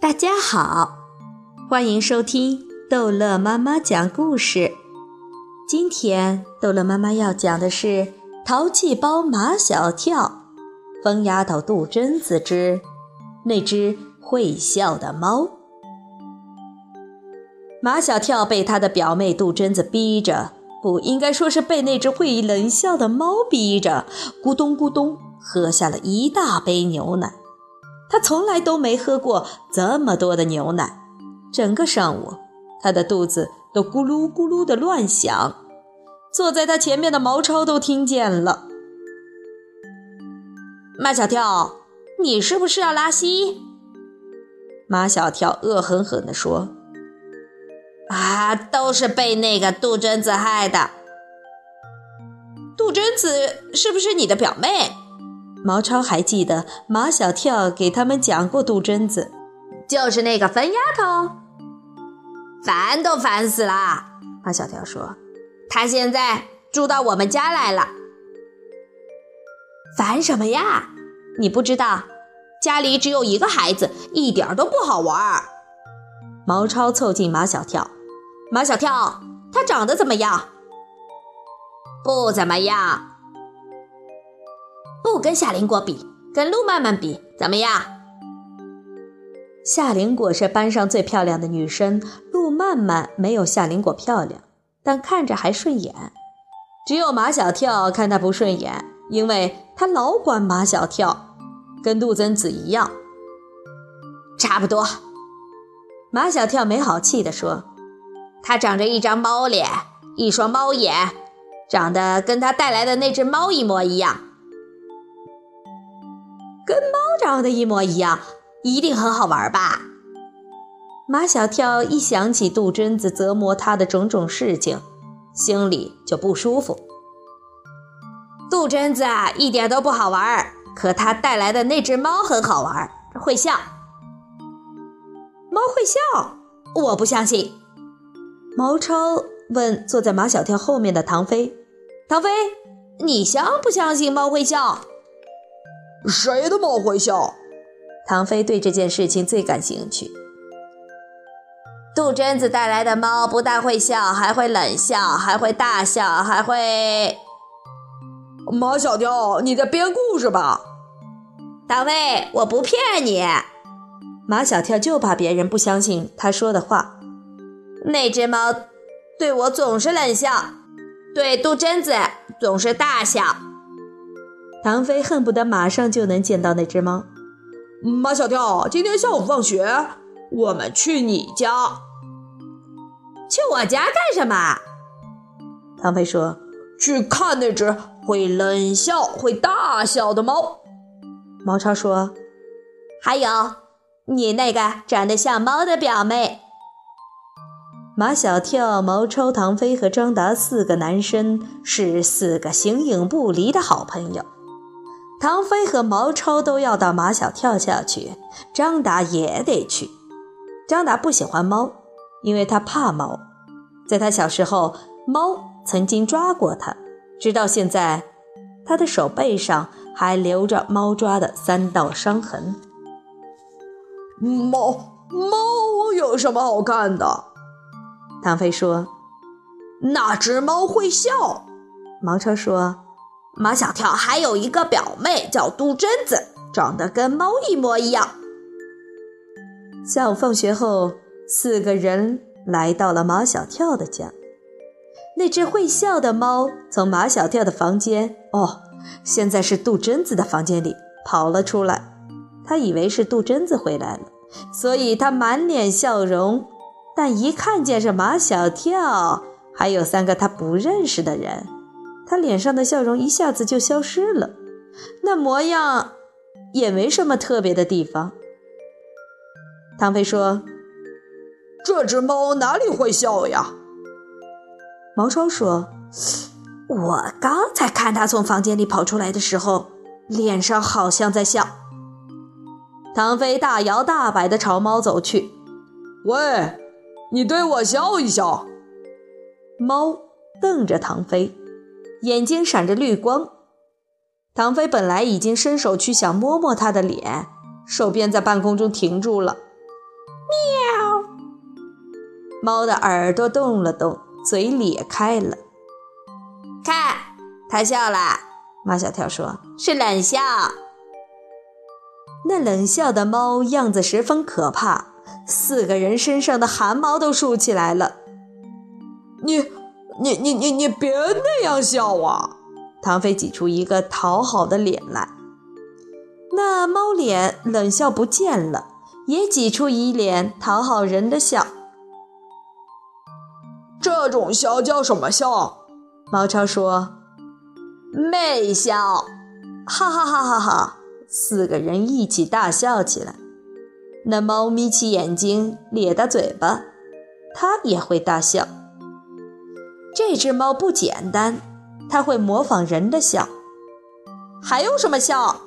大家好，欢迎收听逗乐妈妈讲故事。今天逗乐妈妈要讲的是《淘气包马小跳》，疯丫头杜真子之那只会笑的猫。马小跳被他的表妹杜真子逼着，不应该说是被那只会冷笑的猫逼着，咕咚咕咚喝下了一大杯牛奶。他从来都没喝过这么多的牛奶，整个上午，他的肚子都咕噜咕噜的乱响。坐在他前面的毛超都听见了。马小跳，你是不是要拉稀？马小跳恶狠狠地说。啊，都是被那个杜真子害的。杜真子是不是你的表妹？毛超还记得马小跳给他们讲过杜真子，就是那个疯丫头，烦都烦死了。马小跳说：“她现在住到我们家来了，烦什么呀？你不知道，家里只有一个孩子，一点都不好玩。”毛超凑近马小跳。马小跳，他长得怎么样？不怎么样，不跟夏林果比，跟陆曼曼比怎么样？夏林果是班上最漂亮的女生，陆曼曼没有夏林果漂亮，但看着还顺眼。只有马小跳看她不顺眼，因为她老管马小跳，跟杜真子一样。差不多。马小跳没好气地说。他长着一张猫脸，一双猫眼，长得跟他带来的那只猫一模一样，长得一模一样，一定很好玩吧？马小跳一想起杜真子折磨他的种种事情，心里就不舒服。杜真子啊，一点都不好玩，可他带来的那只猫很好玩，会笑。猫会笑？我不相信。毛超问坐在马小跳后面的唐飞：“唐飞，你相不相信猫会笑？”“谁的猫会笑？”唐飞对这件事情最感兴趣。杜真子带来的猫不但会笑，还会冷笑，还会大笑，还会……马小跳，你在编故事吧？唐飞，我不骗你。马小跳就怕别人不相信他说的话。那只猫对我总是冷笑，对杜真子总是大笑。唐飞恨不得马上就能见到那只猫。马小跳，今天下午放学，我们去你家。去我家干什么？唐飞说：“去看那只会冷笑、会大笑的猫。”毛超说：“还有你那个长得像猫的表妹。”马小跳、毛超、唐飞和张达四个男生是四个形影不离的好朋友。唐飞和毛超都要到马小跳家去，张达也得去。张达不喜欢猫，因为他怕猫。在他小时候，猫曾经抓过他，直到现在，他的手背上还留着猫抓的三道伤痕。猫猫有什么好看的？唐飞说：“那只猫会笑。”毛超说：“马小跳还有一个表妹叫杜真子，长得跟猫一模一样。”下午放学后，四个人来到了马小跳的家。那只会笑的猫从马小跳的房间（哦，现在是杜真子的房间里）跑了出来。他以为是杜真子回来了，所以他满脸笑容。但一看见是马小跳，还有三个他不认识的人，他脸上的笑容一下子就消失了，那模样也没什么特别的地方。唐飞说：“这只猫哪里会笑呀？”毛超说：“我刚才看它从房间里跑出来的时候，脸上好像在笑。”唐飞大摇大摆地朝猫走去，喂。你对我笑一笑。猫瞪着唐飞，眼睛闪着绿光。唐飞本来已经伸手去想摸摸它的脸，手便在半空中停住了。喵！猫的耳朵动了动，嘴咧开了。看，它笑了。马小跳说：“是冷笑。”那冷笑的猫样子十分可怕，四个人身上的汗毛都竖起来了。你、你、你、你、你别那样笑啊！唐飞挤出一个讨好的脸来。那猫脸冷笑不见了，也挤出一脸讨好人的笑。这种笑叫什么笑？毛超说：“媚笑。”哈哈哈哈哈！四个人一起大笑起来。那猫眯起眼睛，咧大嘴巴，它也会大笑。这只猫不简单，它会模仿人的笑。还有什么笑？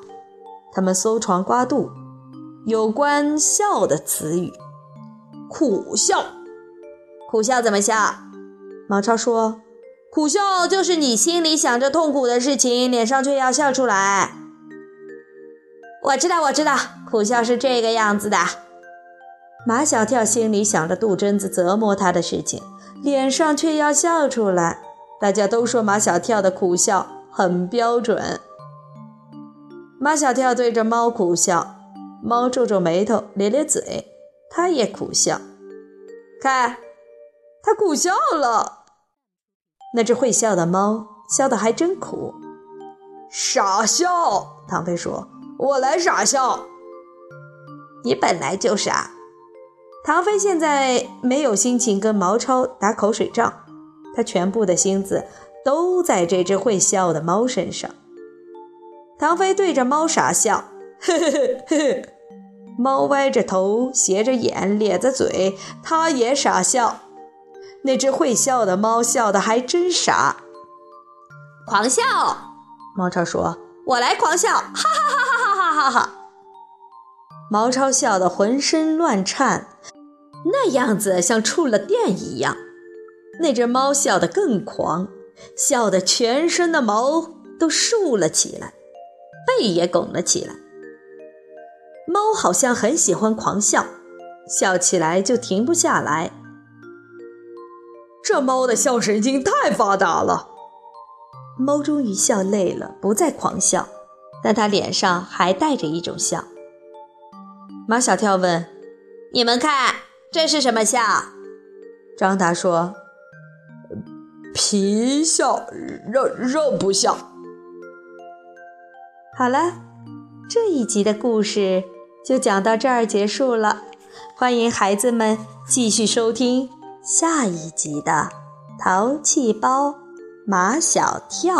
他们搜肠刮肚，有关笑的词语。苦笑，苦笑怎么笑？毛超说：“苦笑就是你心里想着痛苦的事情，脸上却要笑出来。”我知道，我知道，苦笑是这个样子的。马小跳心里想着杜真子折磨他的事情，脸上却要笑出来。大家都说马小跳的苦笑很标准。马小跳对着猫苦笑，猫皱皱眉头，咧咧嘴，他也苦笑。看，他苦笑了。那只会笑的猫笑得还真苦。傻笑，唐飞说。我来傻笑，你本来就傻。唐飞现在没有心情跟毛超打口水仗，他全部的心思都在这只会笑的猫身上。唐飞对着猫傻笑，呵呵呵呵。猫歪着头，斜着眼，咧着嘴，它也傻笑。那只会笑的猫笑得还真傻，狂笑。毛超说：“我来狂笑，哈哈哈哈哈哈。”哈哈，毛超笑得浑身乱颤，那样子像触了电一样。那只猫笑得更狂，笑得全身的毛都竖了起来，背也拱了起来。猫好像很喜欢狂笑，笑起来就停不下来。这猫的笑神经太发达了。猫终于笑累了，不再狂笑。但它脸上还带着一种笑。马小跳问：“你们看，这是什么笑？”张达说：“皮笑肉肉不笑。”好了，这一集的故事就讲到这儿结束了。欢迎孩子们继续收听下一集的《淘气包马小跳》。